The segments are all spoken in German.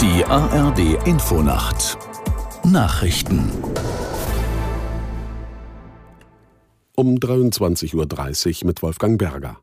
Die ARD Infonacht Nachrichten um 23.30 Uhr mit Wolfgang Berger.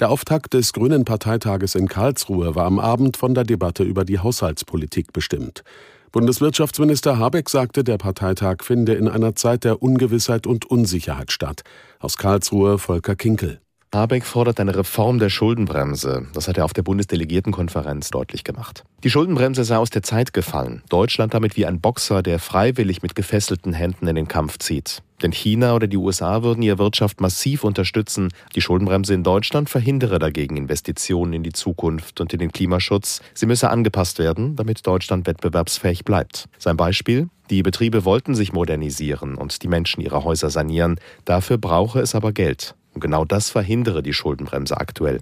Der Auftakt des Grünen Parteitages in Karlsruhe war am Abend von der Debatte über die Haushaltspolitik bestimmt. Bundeswirtschaftsminister Habeck sagte, der Parteitag finde in einer Zeit der Ungewissheit und Unsicherheit statt. Aus Karlsruhe Volker Kinkel. Habeck fordert eine Reform der Schuldenbremse. Das hat er auf der Bundesdelegiertenkonferenz deutlich gemacht. Die Schuldenbremse sei aus der Zeit gefallen. Deutschland damit wie ein Boxer, der freiwillig mit gefesselten Händen in den Kampf zieht. Denn China oder die USA würden ihre Wirtschaft massiv unterstützen. Die Schuldenbremse in Deutschland verhindere dagegen Investitionen in die Zukunft und in den Klimaschutz. Sie müsse angepasst werden, damit Deutschland wettbewerbsfähig bleibt. Sein Beispiel? Die Betriebe wollten sich modernisieren und die Menschen ihre Häuser sanieren. Dafür brauche es aber Geld. Und genau das verhindere die Schuldenbremse aktuell.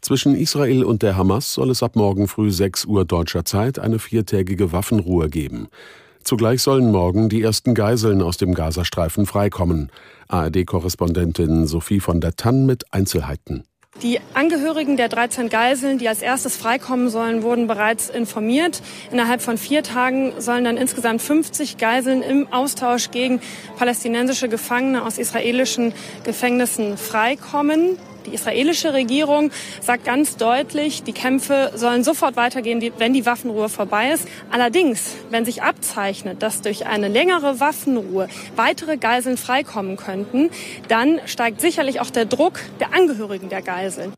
Zwischen Israel und der Hamas soll es ab morgen früh 6 Uhr deutscher Zeit eine viertägige Waffenruhe geben. Zugleich sollen morgen die ersten Geiseln aus dem Gazastreifen freikommen. ARD-Korrespondentin Sophie von der Tann mit Einzelheiten. Die Angehörigen der 13 Geiseln, die als erstes freikommen sollen, wurden bereits informiert. Innerhalb von vier Tagen sollen dann insgesamt 50 Geiseln im Austausch gegen palästinensische Gefangene aus israelischen Gefängnissen freikommen. Die israelische Regierung sagt ganz deutlich, die Kämpfe sollen sofort weitergehen, wenn die Waffenruhe vorbei ist. Allerdings, wenn sich abzeichnet, dass durch eine längere Waffenruhe weitere Geiseln freikommen könnten, dann steigt sicherlich auch der Druck der Angehörigen der Geiseln.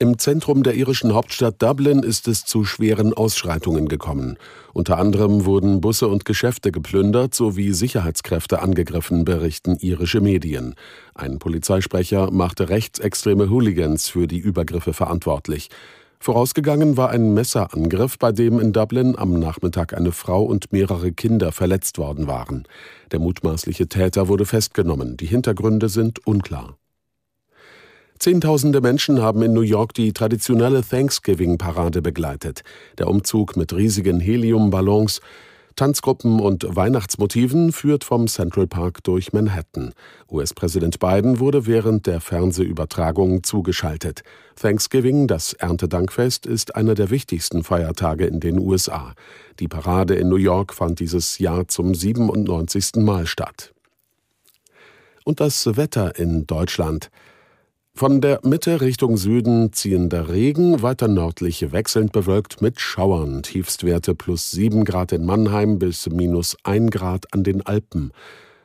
Im Zentrum der irischen Hauptstadt Dublin ist es zu schweren Ausschreitungen gekommen. Unter anderem wurden Busse und Geschäfte geplündert sowie Sicherheitskräfte angegriffen, berichten irische Medien. Ein Polizeisprecher machte rechtsextreme Hooligans für die Übergriffe verantwortlich. Vorausgegangen war ein Messerangriff, bei dem in Dublin am Nachmittag eine Frau und mehrere Kinder verletzt worden waren. Der mutmaßliche Täter wurde festgenommen. Die Hintergründe sind unklar. Zehntausende Menschen haben in New York die traditionelle Thanksgiving-Parade begleitet. Der Umzug mit riesigen Heliumballons, Tanzgruppen und Weihnachtsmotiven führt vom Central Park durch Manhattan. US-Präsident Biden wurde während der Fernsehübertragung zugeschaltet. Thanksgiving, das Erntedankfest, ist einer der wichtigsten Feiertage in den USA. Die Parade in New York fand dieses Jahr zum 97. Mal statt. Und das Wetter in Deutschland. Von der Mitte Richtung Süden ziehender Regen, weiter nördlich wechselnd bewölkt mit Schauern, Tiefstwerte plus 7 Grad in Mannheim bis minus 1 Grad an den Alpen.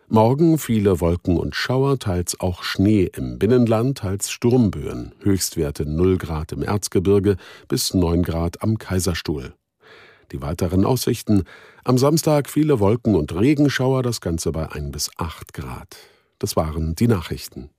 Morgen viele Wolken und Schauer, teils auch Schnee im Binnenland, teils Sturmböen, Höchstwerte 0 Grad im Erzgebirge bis 9 Grad am Kaiserstuhl. Die weiteren Aussichten. Am Samstag viele Wolken und Regenschauer, das Ganze bei 1 bis 8 Grad. Das waren die Nachrichten.